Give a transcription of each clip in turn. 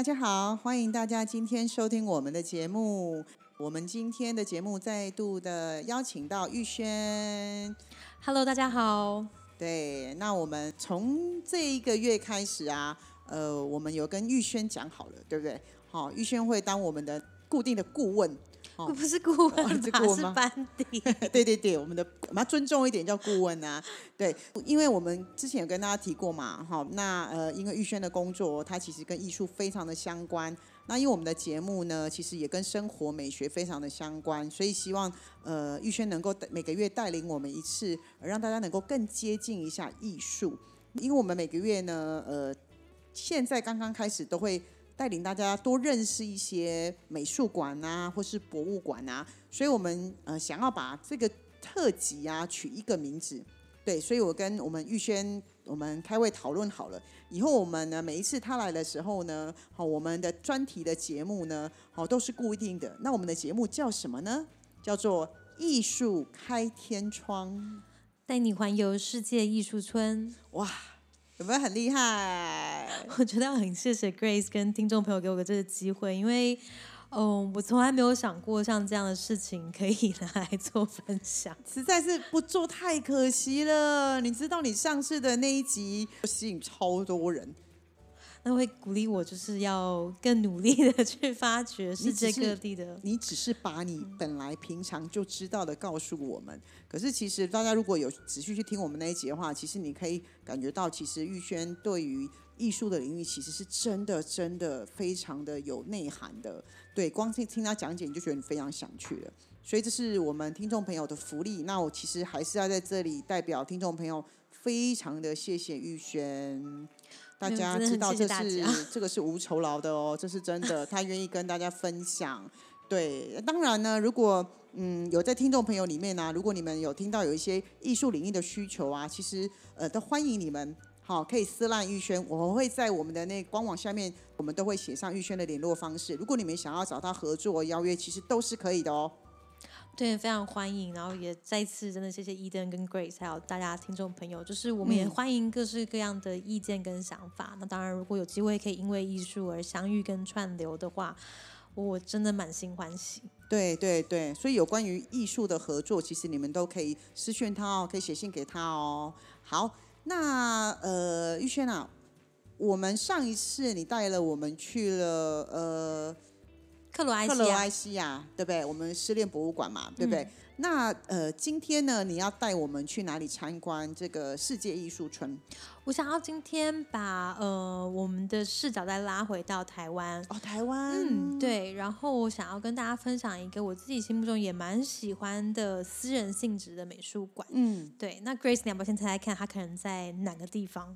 大家好，欢迎大家今天收听我们的节目。我们今天的节目再度的邀请到玉轩。Hello，大家好。对，那我们从这一个月开始啊，呃，我们有跟玉轩讲好了，对不对？好、玉轩会当我们的固定的顾问。哦不是顾哦问吧，是顾问吗 是班底。对对对，我们的我们要尊重一点，叫顾问啊。对，因为我们之前有跟大家提过嘛，哈，那呃，因为玉轩的工作，它其实跟艺术非常的相关。那因为我们的节目呢，其实也跟生活美学非常的相关，所以希望呃玉轩能够每个月带领我们一次，呃让大家能够更接近一下艺术。因为我们每个月呢，呃，现在刚刚开始都会带领大家多认识一些美术馆啊，或是博物馆啊，所以我们呃想要把这个特辑啊取一个名字，对，所以我跟我们玉轩我们开会讨论好了，以后我们呢每一次他来的时候呢，好，我们的专题的节目呢，好都是固定的。那我们的节目叫什么呢？叫做艺术开天窗。带你环游世界艺术村。哇，有没有很厉害？我觉得要很谢谢 Grace 跟听众朋友给我个这个机会，因为，嗯，我从来没有想过像这样的事情可以拿来做分享。实在是不做太可惜了。你知道你上市的那一集吸引超多人，那会鼓励我，就是要更努力的去发掘世界各地的。你只是把你本来平常就知道的告诉我们。可是其实大家如果有仔细去听我们那一集的话，其实你可以感觉到，其实玉轩对于艺术的领域其实是真的真的非常的有内涵的。对，光听听他讲解，你就觉得你非常想去了。所以这是我们听众朋友的福利。那我其实还是要在这里代表听众朋友，非常的谢谢玉轩。大家知道这是这个是无酬劳的哦，这是真的，他愿意跟大家分享。对，当然呢，如果嗯有在听众朋友里面呢、如果你们有听到有一些艺术领域的需求啊，其实呃都欢迎你们。好，可以私烂玉轩，我们会在我们的那官网下面，我们都会写上玉轩的联络方式。如果你们想要找他合作邀约，其实都是可以的哦。对，非常欢迎，然后也再次真的谢谢伊登跟 Grace，还有大家听众朋友，就是我们也嗯欢迎各式各样的意见跟想法。那当然，如果有机会可以因为艺术而相遇跟串流的话，我真的满心欢喜。对对对，所以有关于艺术的合作，其实你们都可以私讯他哦，可以写信给他哦。好，那呃，玉轩啊，我们上一次你带了我们去了呃克罗埃西亚，克罗埃西亚，对不对？我们失恋博物馆嘛，对不对？嗯那呃，今天呢，你要带我们去哪里参观这个世界艺术村？我想要今天把呃我们的视角再拉回到台湾。哦，台湾，嗯，，对，然后我想要跟大家分享一个我自己心目中也蛮喜欢的私人性质的美术馆。嗯，对，那 Grace，你要不要先猜猜看，它可能在哪个地方？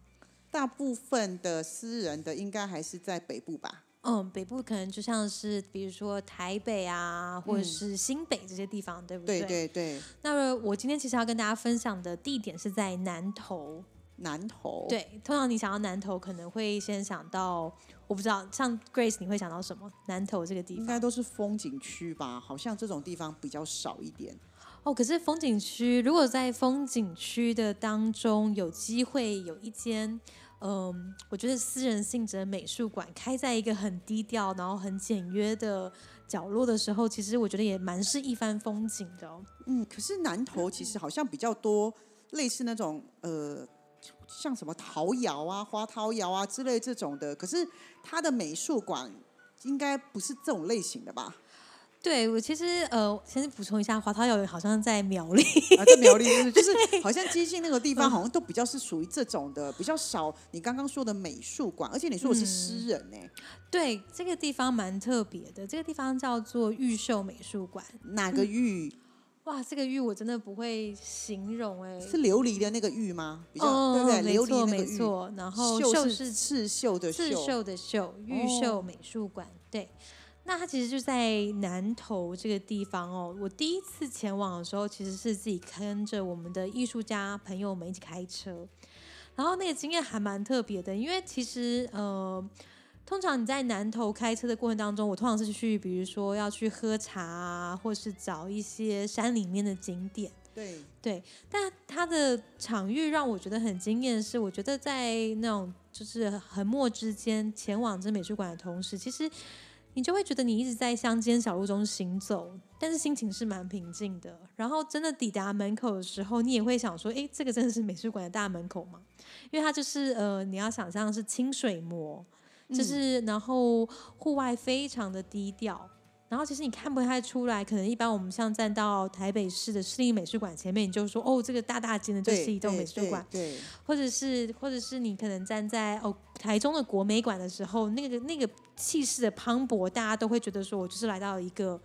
大部分的私人的应该还是在北部吧？嗯，北部可能就像是比如说台北啊，或者嗯是新北这些地方，对不对对对对，那我今天其实要跟大家分享的地点是在南投。南投，对，通常你想到南投，可能会先想到，我不知道，像 Grace 你会想到什么？南投这个地方应该都是风景区吧？好像这种地方比较少一点。哦。可是风景区，如果在风景区的当中有机会有一间。嗯，我觉得私人性质的美术馆开在一个很低调，然后很简约的角落的时候，其实我觉得也蛮是一番风景的哦。嗯，可是南投其实好像比较多类似那种呃，像什么陶窑啊、花陶窑啊之类这种的。可是它的美术馆应该不是这种类型的吧？对我其实呃，先补充一下，华涛有好像在苗栗，啊，在苗栗 是不是就是好像接近那个地方，好像都比较是属于这种的，比较少。你刚刚说的美术馆，而且你说我是诗人呢、对这个地方蛮特别的，这个地方叫做玉秀美术馆。哪个玉？哇，这个玉我真的不会形容哎、是琉璃的那个玉吗？比较、哦，对不对？琉璃那个玉，没错。然后绣绣是刺绣的刺绣的绣，玉秀美术馆。对，那它其实就在南投这个地方哦。我第一次前往的时候，其实是自己跟着我们的艺术家朋友们一起开车，然后那个经验还蛮特别的，因为其实呃。通常你在南头开车的过程当中，我通常是去，比如说要去喝茶啊，或是找一些山里面的景点。对对，但它的场域让我觉得很惊艳，是我觉得在那种就是横漠之间前往这美术馆的同时，其实你就会觉得你一直在乡间小路中行走，但是心情是蛮平静的。然后真的抵达门口的时候，你也会想说，诶，这个真的是美术馆的大门口吗？因为它就是呃，你要想象是清水模。就是，然后户外非常的低调，然后其实你看不太出来，可能一般我们像站到台北市的市立美术馆前面，你就说哦，这个大大间的就是一栋美术馆，对，或者是或者是你可能站在哦台中的国美馆的时候，那个那个气势的磅礴，大家都会觉得说我就是来到一个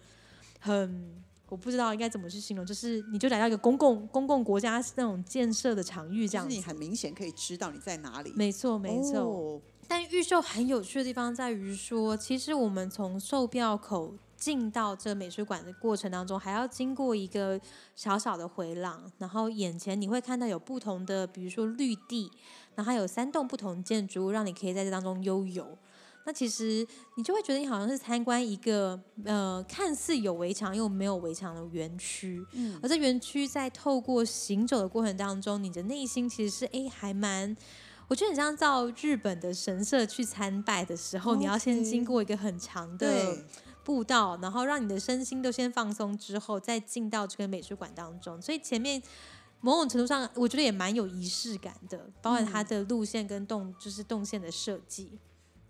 很我不知道应该怎么去形容，就是你就来到一个公共公共国家那种建设的场域这样，你很明显可以知道你在哪里，没错没错。但预售很有趣的地方在于说，其实我们从售票口进到这美术馆的过程当中，还要经过一个小小的回廊，然后眼前你会看到有不同的，比如说绿地，然后还有三栋不同建筑物，让你可以在这当中悠游。那其实你就会觉得你好像是参观一个呃看似有围墙又没有围墙的园区，嗯，而这园区在透过行走的过程当中，你的内心其实是哎还蛮。我觉得很像到日本的神社去参拜的时候，你要先经过一个很长的步道，然后让你的身心都先放松之后，再进到这个美术馆当中。所以前面某种程度上，我觉得也蛮有仪式感的，包括它的路线跟动，就是动线的设计。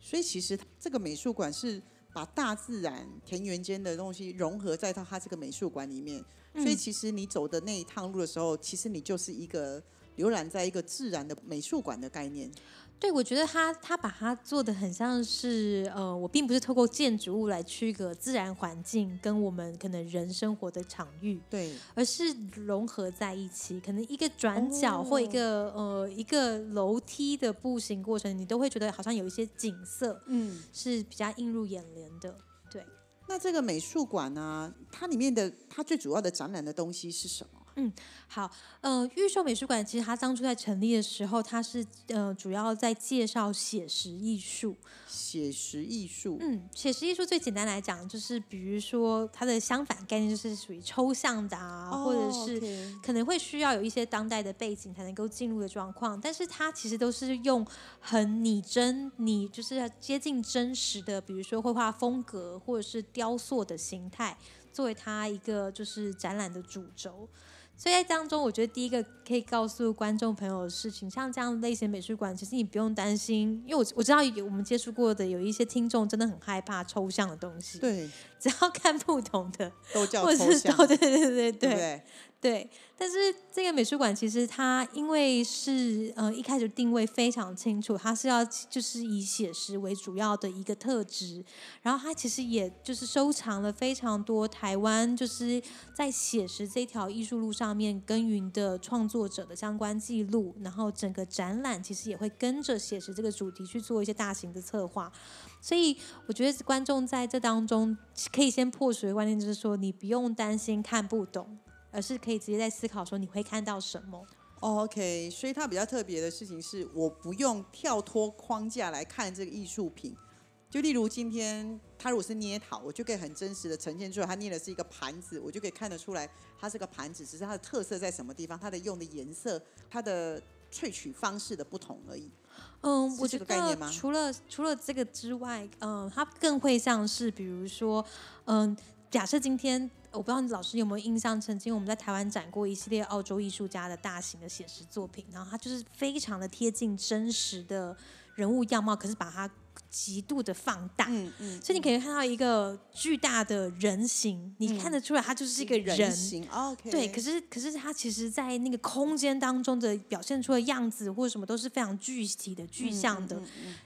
所以其实这个美术馆是把大自然田园间的东西融合在到它这个美术馆里面。所以其实你走的那一趟路的时候，其实你就是一个。浏览在一个自然的美术馆的概念，对我觉得他他把它做的很像是呃，我并不是透过建筑物来区隔自然环境跟我们可能人生活的场域，对，而是融合在一起。可能一个转角或一个呃一个楼梯的步行过程，你都会觉得好像有一些景色，嗯，是比较映入眼帘的。对，那这个美术馆呢，它里面的它最主要的展览的东西是什么？嗯，好，呃，预售美术馆其实它当初在成立的时候，它是呃主要在介绍写实艺术。写实艺术，嗯，写实艺术最简单来讲，就是比如说它的相反概念就是属于抽象的啊，或者是可能会需要有一些当代的背景才能够进入的状况，但是它其实都是用很拟真、你就是要接近真实的，比如说绘画风格或者是雕塑的形态，作为它一个就是展览的主轴。所以在当中，我觉得第一个可以告诉观众朋友的事情，像这样类型美术馆，其实你不用担心，因为我我知道有我们接触过的有一些听众真的很害怕抽象的东西，对，只要看不懂的都叫抽象，对对对对对。对，对但是这个美术馆其实它因为是呃一开始定位非常清楚，它是要就是以写实为主要的一个特质，然后它其实也就是收藏了非常多台湾就是在写实这条艺术路上面耕耘的创作者的相关记录，然后整个展览其实也会跟着写实这个主题去做一些大型的策划，所以我觉得观众在这当中可以先破除的观念，就是说你不用担心看不懂。而是可以直接在思考说你会看到什么。OK，所以它比较特别的事情是，我不用跳脱框架来看这个艺术品。就例如今天他如果是捏陶，我就可以很真实的呈现出来，他捏的是一个盘子，我就可以看得出来它是个盘子，只是它的特色在什么地方，它的用的颜色，它的萃取方式的不同而已。嗯，我觉得除了除了这个之外，嗯，它更会像是比如说，嗯，假设今天。我不知道老师有没有印象，曾经我们在台湾展过一系列澳洲艺术家的大型的写实作品，然后它就是非常的贴近真实的人物样貌，可是把它极度的放大，嗯嗯，所以你可以看到一个巨大的人形，你看得出来他就是一个人形，OK，对，可是可是他其实在那个空间当中的表现出的样子或者什么都是非常具体的、具象的。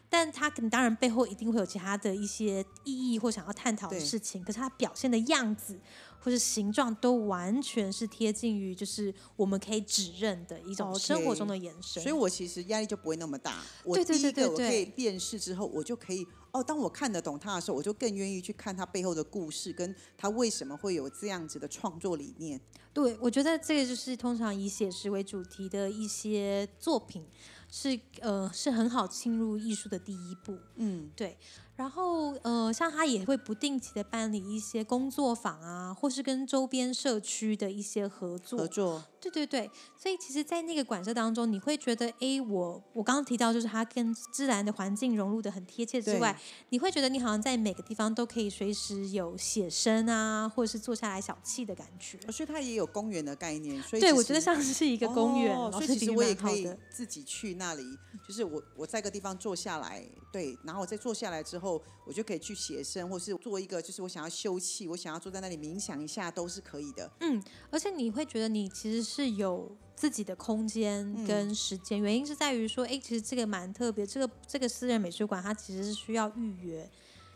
但它可能当然背后一定会有其他的一些意义或想要探讨的事情，可是它表现的样子或是形状都完全是贴近于就是我们可以指认的一种生活中的延伸。所以我其实压力就不会那么大。我第一个我可以辨识之后，我就可以哦，当我看得懂他的时候，我就更愿意去看他背后的故事，跟他为什么会有这样子的创作理念。对，我觉得这个就是通常以写实为主题的一些作品，是呃是很好进入艺术的第一步。嗯，对，然后呃，像他也会不定期的办理一些工作坊啊，或是跟周边社区的一些合作。合作，对对对，所以其实，在那个馆舍当中，你会觉得，哎，我我刚刚提到，就是它跟自然的环境融入的很贴切之外，你会觉得你好像在每个地方都可以随时有写生啊，或者是坐下来小憩的感觉。哦所以它也有公园的概念。所以对，我觉得像是一个公园，哦所以其实我也可以。自己去那里，就是我我在一个地方坐下来，对，然后我再坐下来之后，我就可以去写生，或是做一个就是我想要休憩，我想要坐在那里冥想一下，都是可以的。嗯而且你会觉得你其实是有自己的空间嗯跟时间，原因是在于说，哎，其实这个蛮特别，这个这个私人美术馆它其实是需要预约，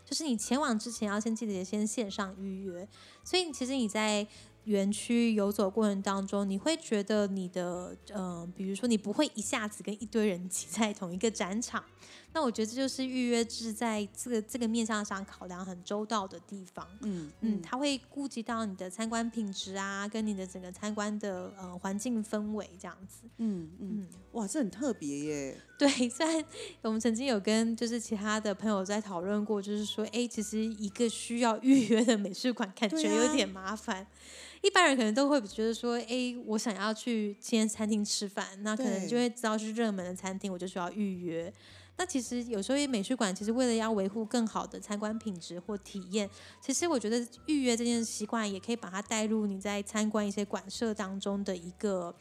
就是你前往之前要先记得先线上预约，所以其实你在。园区游走过程当中，你会觉得你的呃，比如说你不会一下子跟一堆人挤在同一个展场，那我觉得这就是预约制在这个这个面向上考量很周到的地方。嗯嗯，它会顾及到你的参观品质啊，跟你的整个参观的呃环境氛围这样子。嗯嗯，嗯，哇，这很特别耶。对，虽然我们曾经有跟就是其他的朋友在讨论过，就是说，哎，其实一个需要预约的美术馆，感觉有点麻烦。一般人可能都会觉得说，哎，我想要去今天餐厅吃饭，那可能就会知道是热门的餐厅，我就需要预约。那其实有时候美术馆其实为了要维护更好的参观品质或体验，其实我觉得预约这件习惯也可以把它带入你在参观一些馆舍当中的一个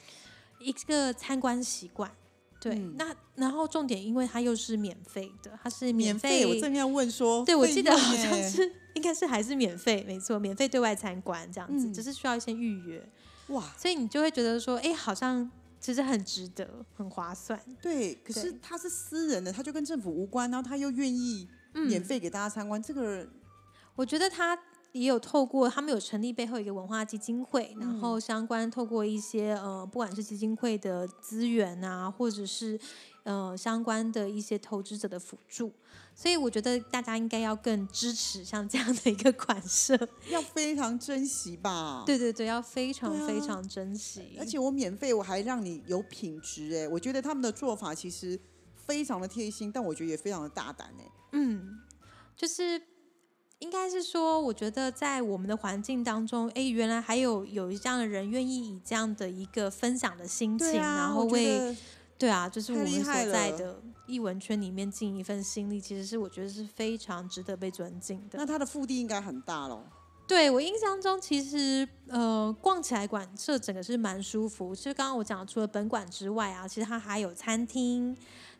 一个参观习惯。对，嗯那然后重点，因为它又是免费的，它是免费，我正要问说，对我记得好像是应该是还是免费，没错，免费对外参观这样子，嗯。只是需要一些预约，哇，所以你就会觉得说，哎，好像其实很值得，很划算。对，可是对他是私人的，他就跟政府无关，然后他又愿意嗯免费给大家参观，这个我觉得他也有透过他们有成立背后一个文化基金会，然嗯后相关透过一些呃，不管是基金会的资源啊，或者是呃相关的一些投资者的辅助，所以我觉得大家应该要更支持像这样的一个款式。要非常珍惜吧。对对对，要非常非常珍惜。而且我免费，我还让你有品质哎，我觉得他们的做法其实非常的贴心，但我觉得也非常的大胆哎。嗯，就是应该是说，我觉得在我们的环境当中，哎，原来还有有这样的人愿意以这样的一个分享的心情，啊，然后为对啊，就是我们所在的艺文圈里面尽一份心力，其实是我觉得是非常值得被尊敬的。那它的腹地应该很大咯。对我印象中，其实呃，逛起来馆舍整个是蛮舒服。其实刚刚我讲，除了本馆之外啊，其实它还有餐厅，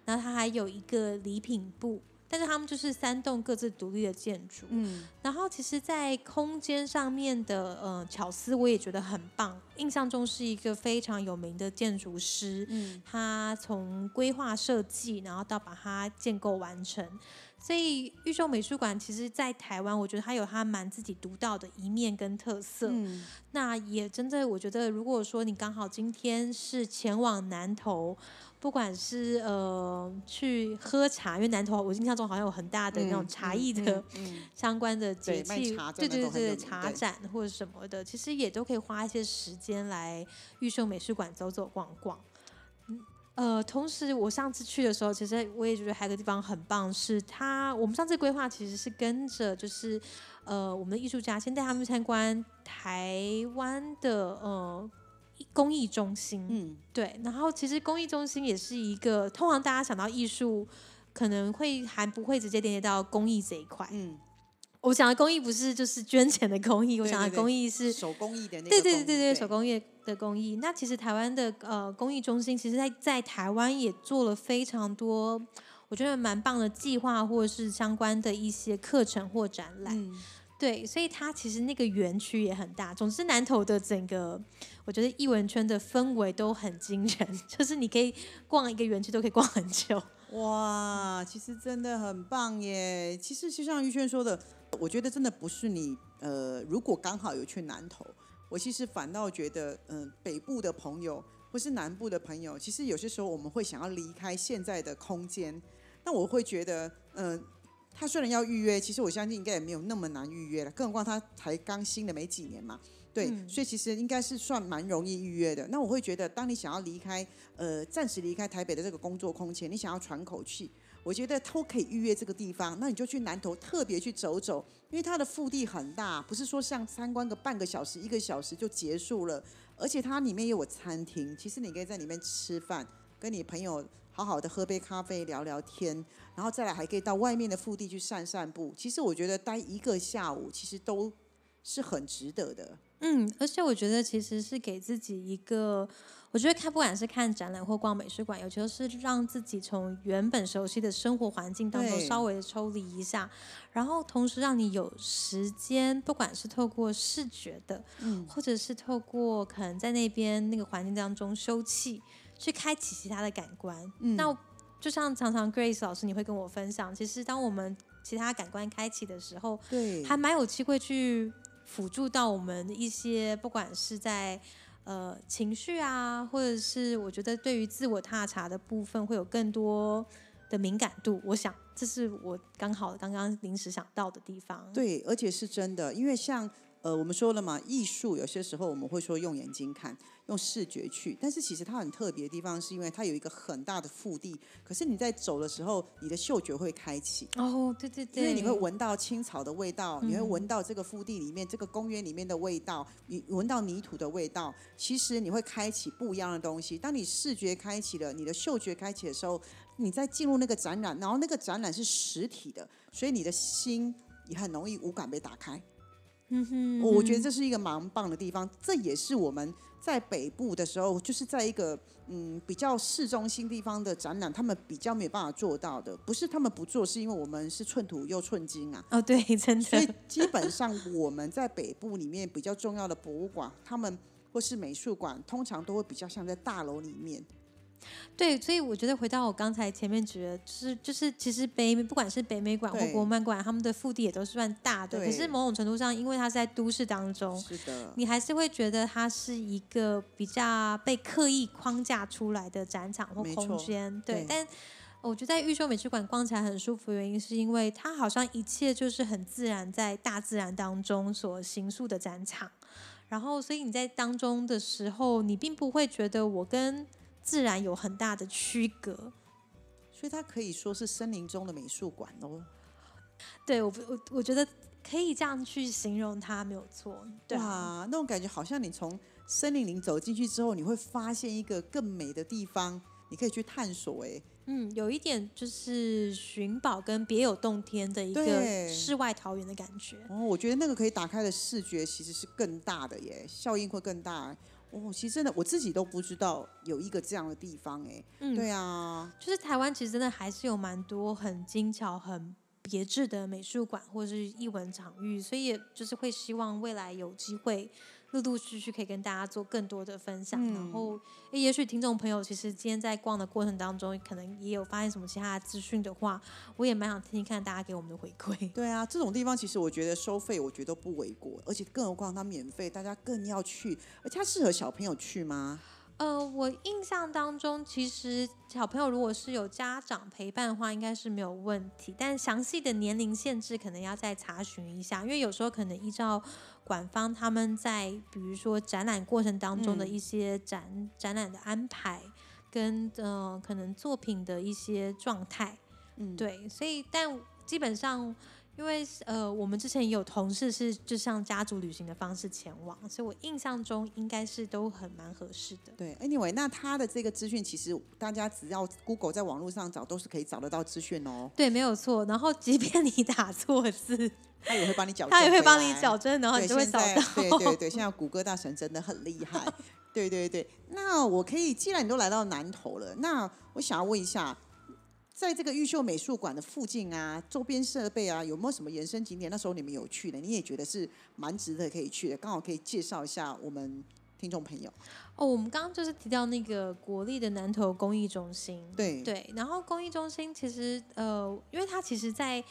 然后它还有一个礼品部，但是他们就是三栋各自独立的建筑。嗯，然后其实，在空间上面的呃巧思，我也觉得很棒。印象中是一个非常有名的建筑师，嗯他从规划设计，然后到把它建构完成。所以玉秀美术馆其实，在台湾，我觉得它有它蛮自己独到的一面跟特色。嗯，那也真的，我觉得如果说你刚好今天是前往南投，不管是呃去喝茶，因为南投我印象中好像有很大的那种茶艺的。相关的节气，茶对对对，对茶展或者什么的，其实也都可以花一些时间来玉秀美术馆走走逛逛。嗯呃，同时我上次去的时候，其实我也觉得还有个地方很棒，是它我们上次规划其实是跟着就是呃我们的艺术家先带他们参观台湾的呃公益中心，嗯，对，然后其实公益中心也是一个，通常大家想到艺术，可能会还不会直接连接到公益这一块。嗯我想的公益不是就是捐钱的公益，我讲的对对对公益是嗯，手工艺的那个对工艺，对对对手工业的公益。那其实台湾的呃公益中心，其实在在台湾也做了非常多，我觉得蛮棒的计划，或者是相关的一些课程或展览。嗯，对，所以它其实那个园区也很大。总之，南投的整个，我觉得艺文圈的氛围都很惊人，就是你可以逛一个园区都可以逛很久。哇，其实真的很棒耶！其实就像玉轩说的，我觉得真的不是你呃，如果刚好有去南投，我其实反倒觉得，嗯、北部的朋友或是南部的朋友，其实有些时候我们会想要离开现在的空间，那我会觉得，嗯、他虽然要预约，其实我相信应该也没有那么难预约了，更何况他才刚新的没几年嘛。对，所以其实应该是算蛮容易预约的。那我会觉得，当你想要离开，呃，暂时离开台北的这个工作空间，你想要喘口气，我觉得都可以预约这个地方。那你就去南投特别去走走，因为它的腹地很大，不是说像参观个半个小时、一个小时就结束了，而且它里面也有餐厅，其实你可以在里面吃饭，跟你朋友好好的喝杯咖啡聊聊天，然后再来还可以到外面的腹地去散散步。其实我觉得待一个下午，其实都是很值得的。嗯，而且我觉得其实是给自己一个，我觉得看不管是看展览或逛美术馆，有时候是让自己从原本熟悉的生活环境当中稍微的抽离一下，然后同时让你有时间，不管是透过视觉的，嗯或者是透过可能在那边那个环境当中休憩，去开启其他的感官。嗯那就像常常 Grace 老师你会跟我分享，其实当我们其他感官开启的时候，对，还蛮有机会去辅助到我们一些，不管是在呃情绪啊，或者是我觉得对于自我踏查的部分，会有更多的敏感度。我想这是我刚好刚刚临时想到的地方。对，而且是真的，因为像呃，我们说了嘛，艺术有些时候我们会说用眼睛看，用视觉去，但是其实它很特别的地方，是因为它有一个很大的腹地，可是你在走的时候，你的嗅觉会开启。哦，对对对，因为你会闻到青草的味道，你会嗯闻到这个腹地里面、这个公园里面的味道，你闻到泥土的味道，其实你会开启不一样的东西。当你视觉开启了，你的嗅觉开启的时候，你再进入那个展览，然后那个展览是实体的，所以你的心也很容易五感被打开。嗯哼，我觉得这是一个蛮棒的地方，这也是我们在北部的时候，就是在一个嗯比较市中心地方的展览，他们比较没有办法做到的。不是他们不做，是因为我们是寸土又寸金啊。哦，对，真所以，基本上我们在北部里面比较重要的博物馆，他们或是美术馆，通常都会比较像在大楼里面。对，所以我觉得回到我刚才前面举的，就是就是其实北美不管是北美馆或国漫馆，他们的腹地也都算大的，可是某种程度上，因为它是在都市当中，是的，你还是会觉得它是一个比较被刻意框架出来的展场或空间，对。对但我觉得在玉秀美术馆逛起来很舒服，原因是因为它好像一切就是很自然，在大自然当中所形塑的展场。然后，所以你在当中的时候，你并不会觉得我跟自然有很大的区隔。所以它可以说是森林中的美术馆哦。对我不，我我觉得可以这样去形容它，没有错。对啊，哇，那种感觉好像你从森林里走进去之后，你会发现一个更美的地方，你可以去探索。哎，嗯，有一点就是寻宝跟别有洞天的一个世外桃源的感觉。哦，我觉得那个可以打开的视觉其实是更大的耶，效应会更大。哦，其实真的我自己都不知道有一个这样的地方哎。嗯，对啊，就是台湾其实真的还是有蛮多很精巧、很别致的美术馆或者是艺文场域，所以也就是会希望未来有机会。陆陆续续可以跟大家做更多的分享，然嗯后诶也许听众朋友其实今天在逛的过程当中，可能也有发现什么其他的资讯的话，我也蛮想听听看大家给我们的回馈。对啊，这种地方其实我觉得收费，我觉得都不为过，而且更何况它免费，大家更要去。而且它适合小朋友去吗？呃，我印象当中，其实小朋友如果是有家长陪伴的话，应该是没有问题。但详细的年龄限制可能要再查询一下，因为有时候可能依照馆方他们在比如说展览过程当中的嗯一些展、展览的安排，跟呃可能作品的一些状态，嗯，对，所以但基本上。因为呃，我们之前也有同事是就像家族旅行的方式前往，所以我印象中应该是都很蛮合适的。对，anyway，那他的这个资讯其实大家只要 Google 在网络上找，都是可以找得到资讯哦。对，没有错。然后，即便你打错字，它也会帮你矫正，他也会帮你矫。正，然后你，就会找到。对对对，现在谷歌大神真的很厉害。对对对，那我可以，既然你都来到南头了，那我想要问一下，在这个玉秀美术馆的附近啊，周边设备啊，有没有什么延伸景点？那时候你们有去的，你也觉得是蛮值得可以去的，刚好可以介绍一下我们听众朋友？哦，我们刚刚就是提到那个国立的南投公益中心，对对，然后公益中心其实呃，因为它其实在在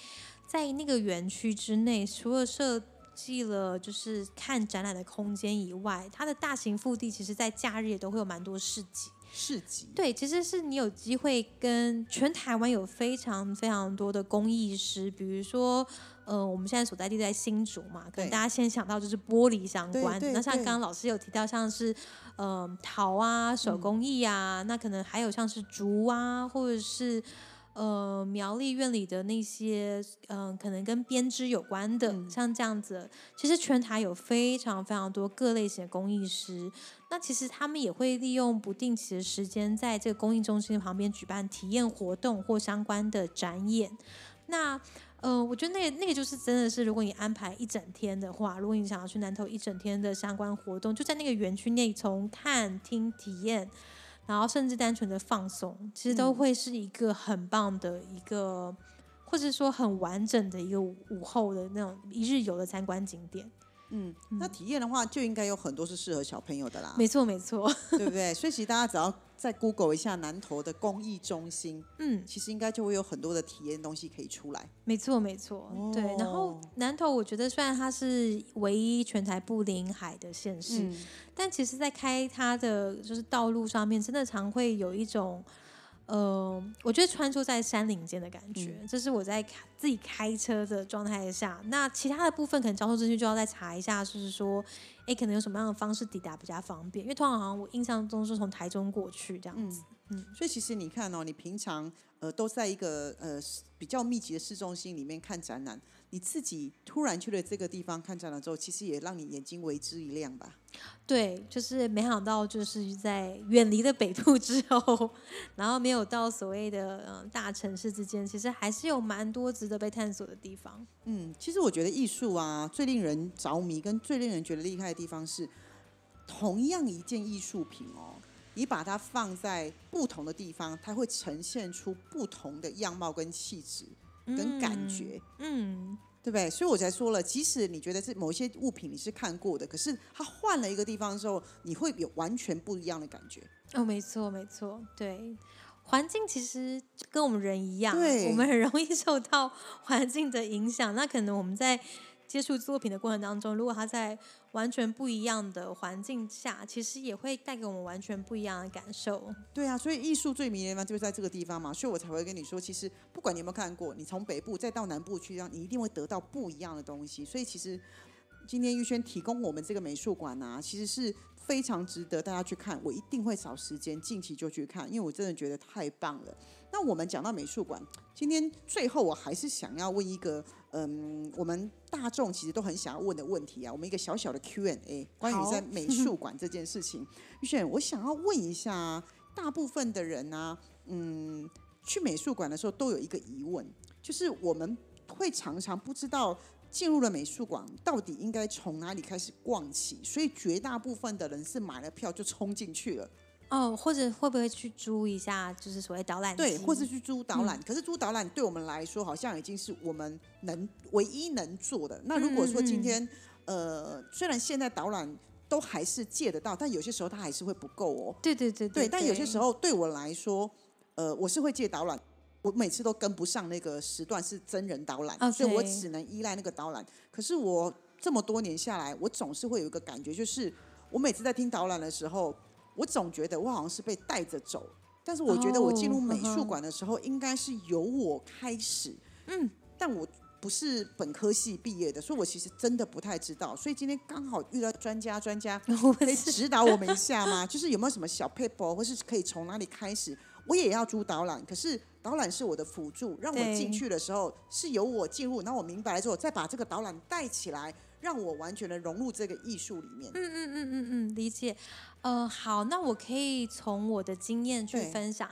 那个园区之内，除了设计了就是看展览的空间以外，它的大型腹地其实在假日也都会有蛮多市集。市集，对，其实是你有机会跟全台湾有非常非常多的工艺师，比如说，呃，我们现在所在地在新竹嘛，可能大家先想到就是玻璃相关那像刚刚老师有提到，像是呃陶啊、手工艺啊，那可能还有像是竹啊，或者是。呃，苗栗院里的那些，嗯、可能跟编织有关的，嗯像这样子，其实全台有非常非常多各类型的工艺师。那其实他们也会利用不定期的时间，在这个公益中心旁边举办体验活动或相关的展演。那呃，我觉得那个那个就是真的是，如果你安排一整天的话，如果你想要去南投一整天的相关活动，就在那个园区内，从看、听、体验，然后甚至单纯的放松，其实都嗯会是一个很棒的一个，或者说很完整的一个午午后的那种一日游的参观景点。嗯，那体验的话就应该有很多是适合小朋友的啦，没错，没错，对不对？所以其实大家只要再 Google 一下南投的公益中心，嗯。其实应该就会有很多的体验东西可以出来。没错，没错，对。然后哦南投，我觉得虽然它是唯一全台不临海的县市，嗯，但其实，在开它的就是道路上面，真的常会有一种，呃，我觉得穿梭在山林间的感觉。这是我在开自己开车的状态下，那其他的部分可能交通资讯就要再查一下，就是说，哎，可能有什么样的方式抵达比较方便？因为通常好像我印象中是从台中过去这样子。所以其实你看哦，你平常呃都在一个呃比较密集的市中心里面看展览，你自己突然去了这个地方看展览之后，其实也让你眼睛为之一亮吧？对，就是没想到，就是在远离了北部之后，然后没有到所谓的嗯、呃大城市之间，其实还是有蛮多值得被探索的地方。嗯，其实我觉得艺术啊，最令人着迷跟最令人觉得厉害的地方是，同样一件艺术品哦，你把它放在不同的地方，它会呈现出不同的样貌跟气质跟感觉。嗯，对不对？所以我才说了，即使你觉得这某一些物品你是看过的，可是它换了一个地方之后，你会有完全不一样的感觉。哦，没错，没错，对。环境其实跟我们人一样，对我们很容易受到 环境的影响。那可能我们在接触作品的过程当中，如果他在完全不一样的环境下，其实也会带给我们完全不一样的感受。对啊，所以艺术最迷人嘛就是在这个地方嘛，所以我才会跟你说，其实不管你有没有看过，你从北部再到南部去，让你一定会得到不一样的东西。所以其实今天玉轩提供我们这个美术馆啊，其实是非常值得大家去看，我一定会找时间近期就去看，因为我真的觉得太棒了。那我们讲到美术馆，今天最后我还是想要问一个，嗯，我们大众其实都很想要问的问题啊，我们一个小小的 Q&A，关于在美术馆这件事情。玉轩，我想要问一下啊，大部分的人呢、嗯，去美术馆的时候都有一个疑问，就是我们会常常不知道进入了美术馆到底应该从哪里开始逛起，所以绝大部分的人是买了票就冲进去了，哦，或者会不会去租一下，就是所谓导览对，或是去租导览。可是租导览对我们来说，好像已经是我们能唯一能做的。那如果说今天，呃，虽然现在导览都还是借得到，但有些时候它还是会不够哦。对对对对，但有些时候候对我来说，呃，我是会借导览，我每次都跟不上那个时段是真人导览所以我只能依赖那个导览。可是我这么多年下来，我总是会有一个感觉，就是我每次在听导览的时候，我总觉得我好像是被带着走。但是我觉得我进入哦美术馆的时候，应该是由我开始。嗯，但我不是本科系毕业的，所以我其实真的不太知道。所以今天刚好遇到专家，专家 可以指导我们一下吗？就是有没有什么小 paper，或是可以从哪里开始？我也要租导览，可是导览是我的辅助，让我进去的时候是由我进入，然后我明白了之后，再把这个导览带起来，让我完全的融入这个艺术里面。嗯嗯嗯嗯嗯，理解。呃，好，那我可以从我的经验去分享。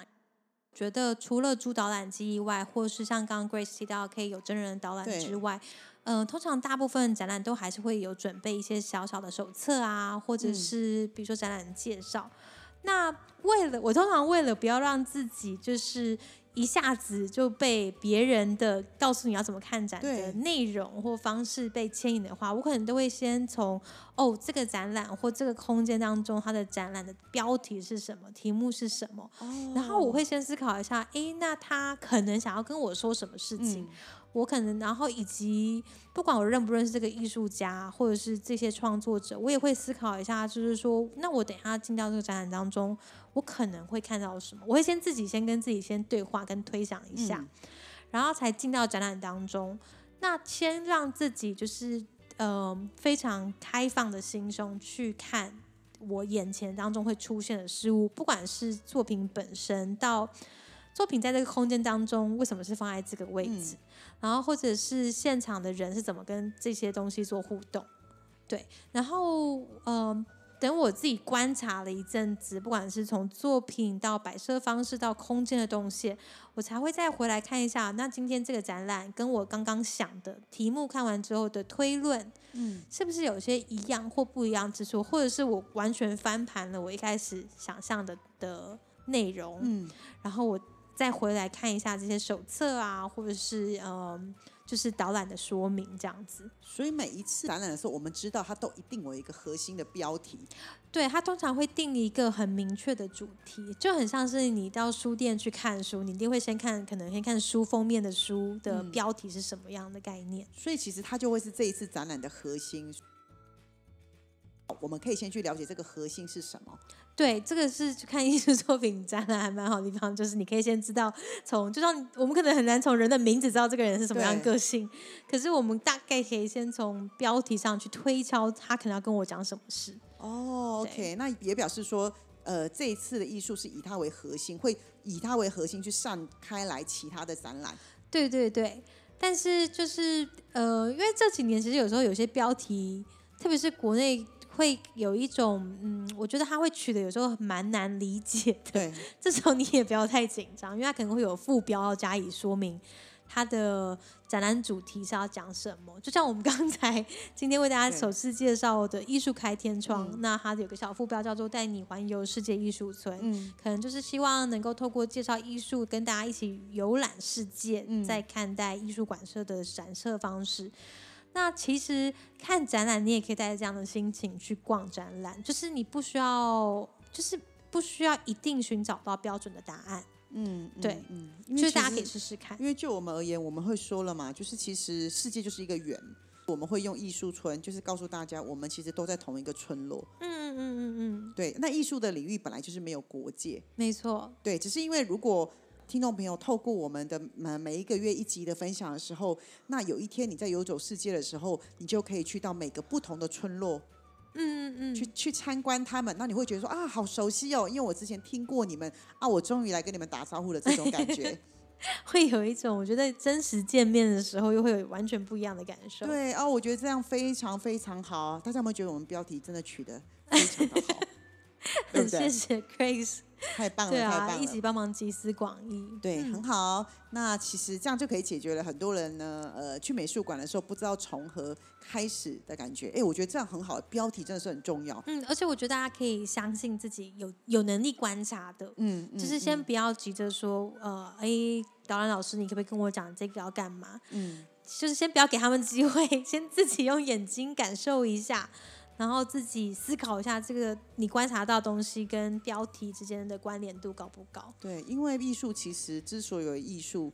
觉得除了租导览机以外，或是像刚刚 Grace 提到可以有真人导览之外，嗯、通常大部分展览都还是会有准备一些小小的手册啊，或者嗯是比如说展览的介绍。那为了我通常为了不要让自己就是一下子就被别人的告诉你要怎么看展的内容或方式被牵引的话，我可能都会先从哦这个展览或这个空间当中它的展览的标题是什么，题目是什么，然后我会先思考一下，诶，那他可能想要跟我说什么事情。嗯我可能，然后以及不管我认不认识这个艺术家，或者是这些创作者，我也会思考一下，就是说，那我等一下进到这个展览当中，我可能会看到什么？我会先自己先跟自己先对话跟推想一下，嗯然后才进到展览当中。那先让自己就是呃非常开放的心胸去看我眼前当中会出现的事物，不管是作品本身到。作品在这个空间当中为什么是放在这个位置？然后或者是现场的人是怎么跟这些东西做互动？对，然后呃，等我自己观察了一阵子，不管是从作品到摆设方式到空间的东西，我才会再回来看一下。那今天这个展览跟我刚刚想的题目看完之后的推论，嗯，是不是有些一样或不一样之处，或者是我完全翻盘了我一开始想象的的内容？嗯，然后我再回来看一下这些手册啊，或者是嗯，就是导览的说明这样子。所以每一次展览的时候，我们知道它都一定有一个核心的标题。对，它通常会定一个很明确的主题，就很像是你到书店去看书，你一定会先看，可能先看书封面的书的嗯标题是什么样的概念。所以其实它就会是这一次展览的核心。我们可以先去了解这个核心是什么。对，这个是去看艺术作品展览还蛮好的地方，就是你可以先知道从，就像我们可能很难从人的名字知道这个人是什么样的个性，可是我们大概可以先从标题上去推敲他可能要跟我讲什么事。哦对，OK，那也表示说，呃，这一次的艺术是以它为核心，会以它为核心去散开来其他的展览。对对对，但是就是呃，因为这几年其实有时候有些标题，特别是国内会有一种嗯，我觉得他会取的有时候蛮难理解的。对，这时候你也不要太紧张，因为他可能会有副标要加以说明，它的展览主题是要讲什么。就像我们刚才今天为大家首次介绍的艺术开天窗，嗯那它有个小副标叫做“带你环游世界艺术村”，嗯，可能就是希望能够透过介绍艺术，跟大家一起游览世界，嗯再看待艺术馆舍的展示方式。那其实看展览，你也可以带着这样的心情去逛展览，就是你不需要，就是不需要一定寻找到标准的答案，嗯，嗯对嗯，就是大家可以试试看。因为就我们而言，我们会说了嘛，就是其实世界就是一个圆，我们会用艺术村，就是告诉大家，我们其实都在同一个村落。嗯嗯嗯嗯嗯，对，那艺术的领域本来就是没有国界，没错，对，只是因为如果听众朋友透过我们的每每一个月一集的分享的时候，那有一天你在游走世界的时候，你就可以去到每个不同的村落，嗯嗯去去参观他们，那你会觉得说啊，好熟悉哦，因为我之前听过你们啊，我终于来跟你们打招呼了这种感觉。会有一种我觉得真实见面的时候，又会有完全不一样的感受。对啊，我觉得这样非常非常好。大家有没有觉得我们标题真的取得非常的好？对很？谢谢 Grace，太棒了，对啊，太棒了。一起帮忙集思广益。对，嗯很好。那其实这样就可以解决了很多人呢，呃，去美术馆的时候不知道从何开始的感觉。哎，我觉得这样很好，标题真的是很重要。嗯，而且我觉得大家可以相信自己有有能力观察的，嗯，嗯就是先不要急着说，呃，哎，导览老师，你可不可以跟我讲这个要干嘛？嗯，就是先不要给他们机会，先自己用眼睛感受一下，然后自己思考一下这个你观察到的东西跟标题之间的关联度高不高？对，因为艺术其实之所以有艺术，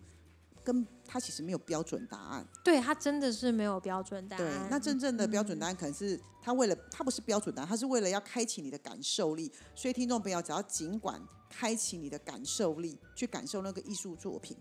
跟它其实没有标准答案。对，它真的是没有标准答对案。，那真正的标准嗯答案可能是它为了它不是标准答案，它是为了要开启你的感受力。所以听众朋友只要尽管开启你的感受力，去感受那个艺术作品，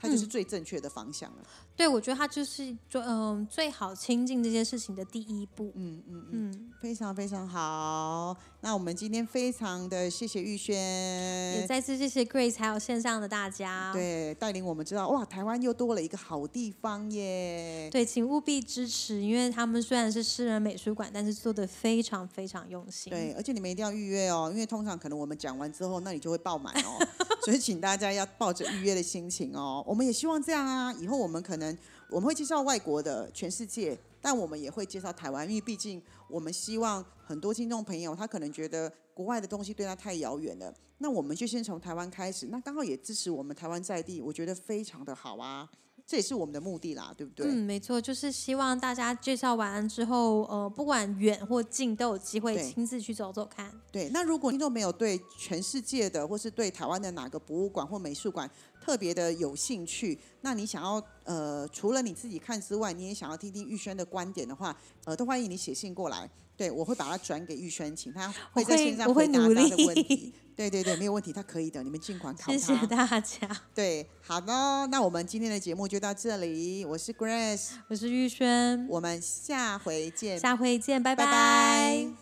它就是嗯最正确的方向了。对我觉得它就是最嗯、最好亲近这件事情的第一步。嗯嗯嗯。嗯，非常非常好，那我们今天非常的谢谢玉轩也，再次谢谢 Grace 还有线上的大家。对，带领我们知道哇，台湾又多了一个好地方耶。对，请务必支持，因为他们虽然是私人美术馆，但是做的非常非常用心。对，而且你们一定要预约哦，因为通常可能我们讲完之后，那里就会爆满哦，所以请大家要抱着预约的心情哦。我们也希望这样啊，以后我们可能我们会介绍外国的全世界，但我们也会介绍台湾，因为毕竟我们希望很多听众朋友他可能觉得国外的东西对他太遥远了，那我们就先从台湾开始，那刚好也支持我们台湾在地，我觉得非常的好啊。这也是我们的目的啦，对不对？嗯，没错，就是希望大家介绍完之后，呃，不管远或近，都有机会亲自去走走看。对，那如果听众没有对全世界的，或是对台湾的哪个博物馆或美术馆特别的有兴趣，那你想要呃，除了你自己看之外，你也想要听听玉轩的观点的话，呃，都欢迎你写信过来。对，我会把它转给玉轩，请他会在线上回答他的问题。对对对，没有问题，他可以的，你们尽管考他。谢谢大家。对，好的，那我们今天的节目就到这里。我是 Grace，我是玉轩，我们下回见。下回见，拜拜。